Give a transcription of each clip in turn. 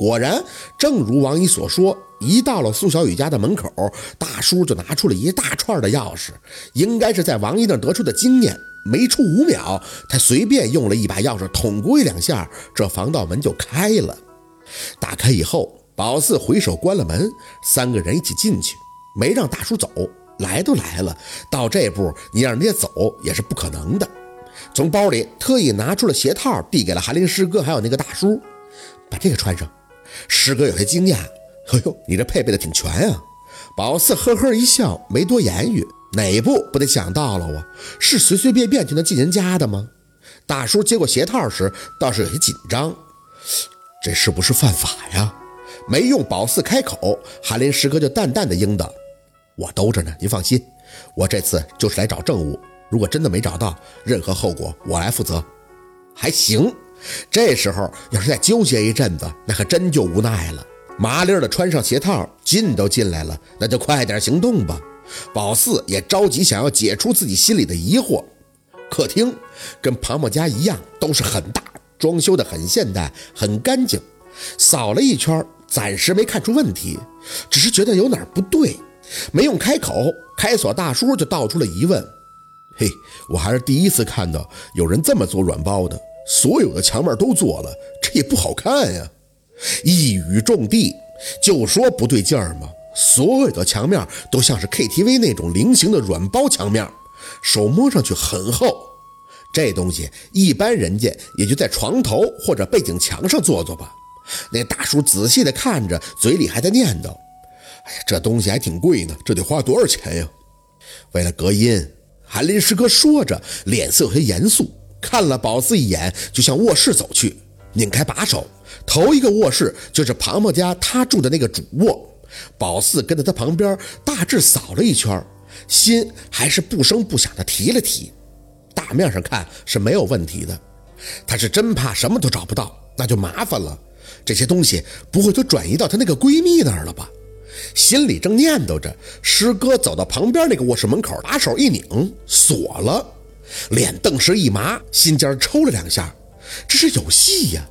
果然，正如王姨所说，一到了苏小雨家的门口，大叔就拿出了一大串的钥匙，应该是在王姨那得出的经验。没出五秒，他随便用了一把钥匙捅过一两下，这防盗门就开了。打开以后，宝四回手关了门，三个人一起进去，没让大叔走。来都来了，到这步你让人家走也是不可能的。从包里特意拿出了鞋套，递给了韩林师哥还有那个大叔，把这个穿上。师哥有些惊讶：“哎呦，你这配备的挺全啊！”宝四呵呵一笑，没多言语。哪一步不得想到了啊？是随随便便就能进人家的吗？大叔接过鞋套时，倒是有些紧张。这是不是犯法呀？没用宝四开口，韩林师哥就淡淡的应道：“我兜着呢，您放心。我这次就是来找证物，如果真的没找到，任何后果我来负责。”还行。这时候要是再纠结一阵子，那可真就无奈了。麻利的穿上鞋套，进都进来了，那就快点行动吧。宝四也着急，想要解除自己心里的疑惑。客厅跟庞某家一样，都是很大，装修的很现代，很干净。扫了一圈，暂时没看出问题，只是觉得有哪儿不对，没用开口。开锁大叔就道出了疑问：“嘿，我还是第一次看到有人这么做软包的。”所有的墙面都做了，这也不好看呀！一语中的，就说不对劲儿嘛。所有的墙面都像是 KTV 那种菱形的软包墙面，手摸上去很厚。这东西一般人家也就在床头或者背景墙上做做吧。那大叔仔细的看着，嘴里还在念叨：“哎呀，这东西还挺贵呢，这得花多少钱呀？”为了隔音，韩林师哥说着，脸色有些严肃。看了宝四一眼，就向卧室走去，拧开把手，头一个卧室就是庞庞家他住的那个主卧。宝四跟在他旁边，大致扫了一圈，心还是不声不响的提了提。大面上看是没有问题的，他是真怕什么都找不到，那就麻烦了。这些东西不会都转移到她那个闺蜜那儿了吧？心里正念叨着，师哥走到旁边那个卧室门口，把手一拧，锁了。脸顿时一麻，心尖抽了两下，这是有戏呀！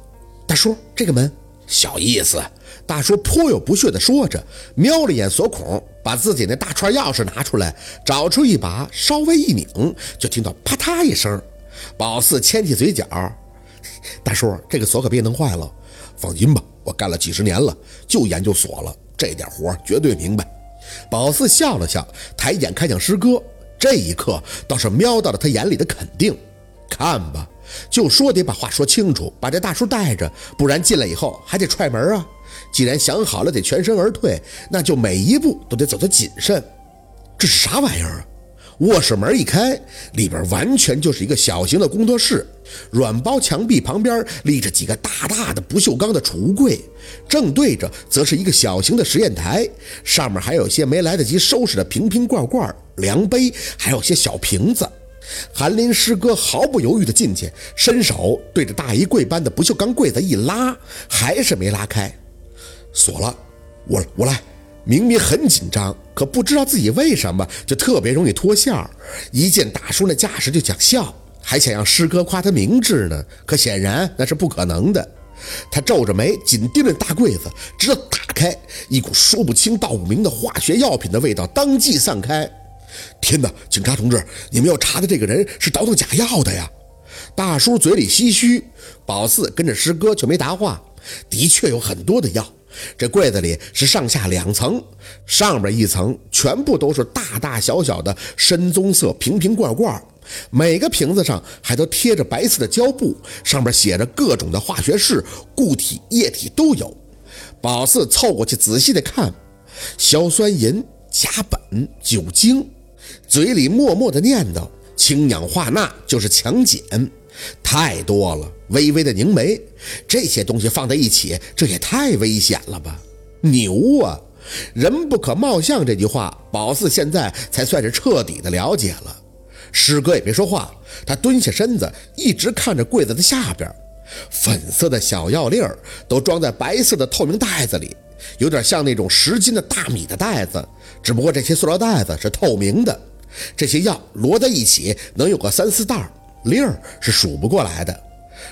大叔，这个门小意思。大叔颇有不屑地说着，瞄了眼锁孔，把自己那大串钥匙拿出来，找出一把，稍微一拧，就听到啪嗒一声。宝四牵起嘴角：“大叔，这个锁可别弄坏了。放心吧，我干了几十年了，就研究锁了，这点活绝对明白。”宝四笑了笑，抬眼看向师哥。这一刻倒是瞄到了他眼里的肯定，看吧，就说得把话说清楚，把这大叔带着，不然进来以后还得踹门啊。既然想好了得全身而退，那就每一步都得走得谨慎。这是啥玩意儿啊？卧室门一开，里边完全就是一个小型的工作室，软包墙壁旁边立着几个大大的不锈钢的储物柜，正对着则是一个小型的实验台，上面还有些没来得及收拾的瓶瓶罐罐。量杯，还有些小瓶子。韩林师哥毫不犹豫地进去，伸手对着大衣柜般的不锈钢柜子一拉，还是没拉开，锁了。我我来。明明很紧张，可不知道自己为什么就特别容易脱线儿。一见大叔那架势就想笑，还想让师哥夸他明智呢。可显然那是不可能的。他皱着眉，紧盯着大柜子，直到打开，一股说不清道不明的化学药品的味道当即散开。天哪，警察同志，你们要查的这个人是倒腾假药的呀！大叔嘴里唏嘘，宝四跟着师哥却没答话。的确有很多的药，这柜子里是上下两层，上边一层全部都是大大小小的深棕色瓶瓶罐罐，每个瓶子上还都贴着白色的胶布，上面写着各种的化学式，固体、液体都有。宝四凑过去仔细的看，硝酸银、甲苯、酒精。嘴里默默的念叨：“氢氧化钠就是强碱，太多了。”微微的凝眉，这些东西放在一起，这也太危险了吧！牛啊，人不可貌相这句话，宝四现在才算是彻底的了解了。师哥也别说话，他蹲下身子，一直看着柜子的下边，粉色的小药粒儿都装在白色的透明袋子里，有点像那种十斤的大米的袋子，只不过这些塑料袋子是透明的。这些药摞在一起能有个三四袋，粒儿是数不过来的。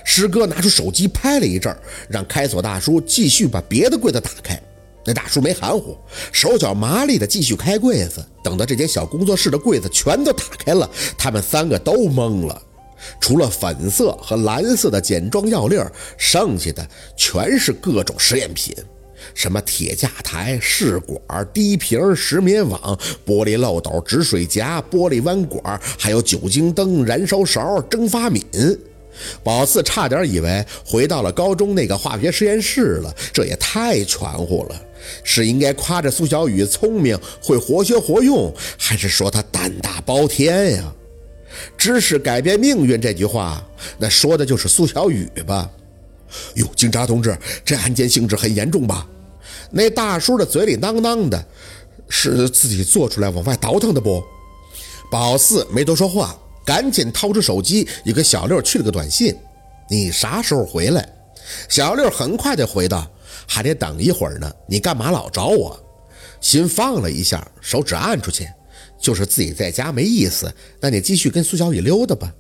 师哥拿出手机拍了一阵，让开锁大叔继续把别的柜子打开。那大叔没含糊，手脚麻利的继续开柜子。等到这间小工作室的柜子全都打开了，他们三个都懵了。除了粉色和蓝色的简装药粒，剩下的全是各种实验品，什么铁架台、试管、滴瓶、石棉网、玻璃漏斗、止水夹、玻璃弯管，还有酒精灯、燃烧勺、蒸发皿。宝四差点以为回到了高中那个化学实验室了，这也太全乎了。是应该夸着苏小雨聪明会活学活用，还是说他胆大包天呀？知识改变命运这句话，那说的就是苏小雨吧？哟，警察同志，这案件性质很严重吧？那大叔的嘴里囔囔的，是自己做出来往外倒腾的不？宝四没多说话，赶紧掏出手机，也给小六去了个短信：“你啥时候回来？”小六很快就回道。还得等一会儿呢，你干嘛老找我？心放了一下，手指按出去，就是自己在家没意思。那你继续跟苏小雨溜达吧。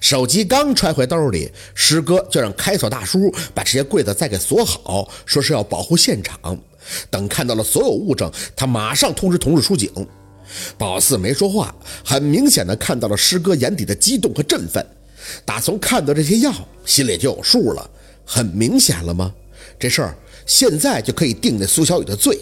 手机刚揣回兜里，师哥就让开锁大叔把这些柜子再给锁好，说是要保护现场。等看到了所有物证，他马上通知同事出警。宝四没说话，很明显的看到了师哥眼底的激动和振奋。打从看到这些药，心里就有数了。很明显了吗？这事儿。现在就可以定那苏小雨的罪，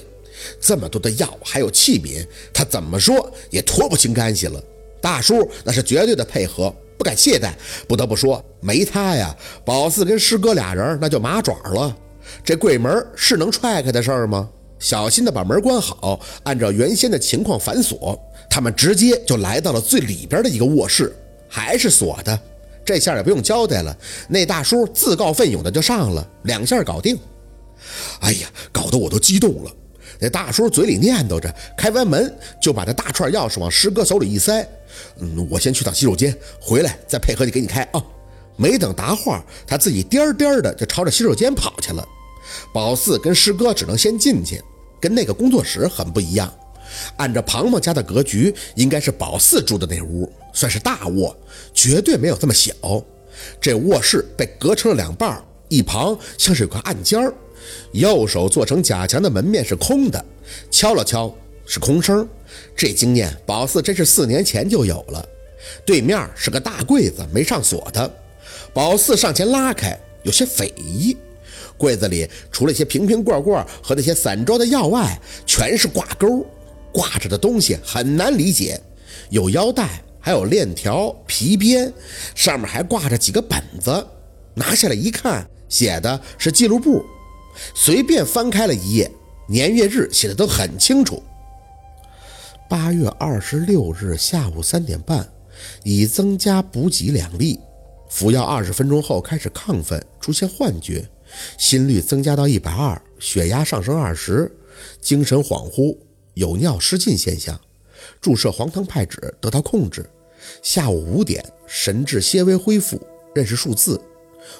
这么多的药还有器皿，他怎么说也脱不清干系了。大叔那是绝对的配合，不敢懈怠。不得不说，没他呀，宝四跟师哥俩人那就麻爪了。这柜门是能踹开的事儿吗？小心的把门关好，按照原先的情况反锁。他们直接就来到了最里边的一个卧室，还是锁的。这下也不用交代了，那大叔自告奋勇的就上了，两下搞定。哎呀，搞得我都激动了。那大叔嘴里念叨着，开完门就把这大串钥匙往师哥手里一塞。嗯，我先去趟洗手间，回来再配合你给你开啊。没等答话，他自己颠颠的就朝着洗手间跑去了。宝四跟师哥只能先进去，跟那个工作室很不一样。按照庞庞家的格局，应该是宝四住的那屋，算是大卧，绝对没有这么小。这卧室被隔成了两半，一旁像是有个暗间儿。右手做成假墙的门面是空的，敲了敲是空声。这经验宝四真是四年前就有了。对面是个大柜子，没上锁的。宝四上前拉开，有些匪夷。柜子里除了一些瓶瓶罐罐和那些散装的药外，全是挂钩，挂着的东西很难理解。有腰带，还有链条、皮鞭，上面还挂着几个本子。拿下来一看，写的是记录簿。随便翻开了一页，年月日写的都很清楚。八月二十六日下午三点半，已增加补给两粒，服药二十分钟后开始亢奋，出现幻觉，心率增加到一百二，血压上升二十，精神恍惚，有尿失禁现象。注射黄糖派酯得到控制。下午五点，神志些微恢复，认识数字。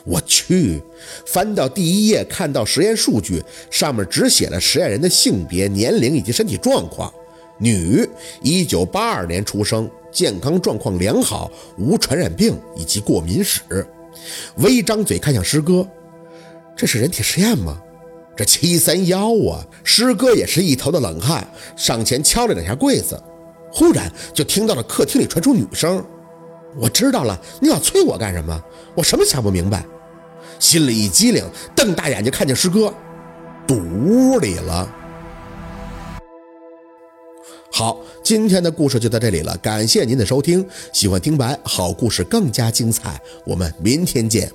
我去，翻到第一页，看到实验数据，上面只写了实验人的性别、年龄以及身体状况。女，一九八二年出生，健康状况良好，无传染病以及过敏史。微张嘴看向师哥，这是人体实验吗？这七三幺啊！师哥也是一头的冷汗，上前敲了两下柜子，忽然就听到了客厅里传出女声。我知道了，你老催我干什么？我什么想不明白，心里一激灵，瞪大眼睛看见师哥堵屋里了。好，今天的故事就到这里了，感谢您的收听。喜欢听白好故事更加精彩，我们明天见。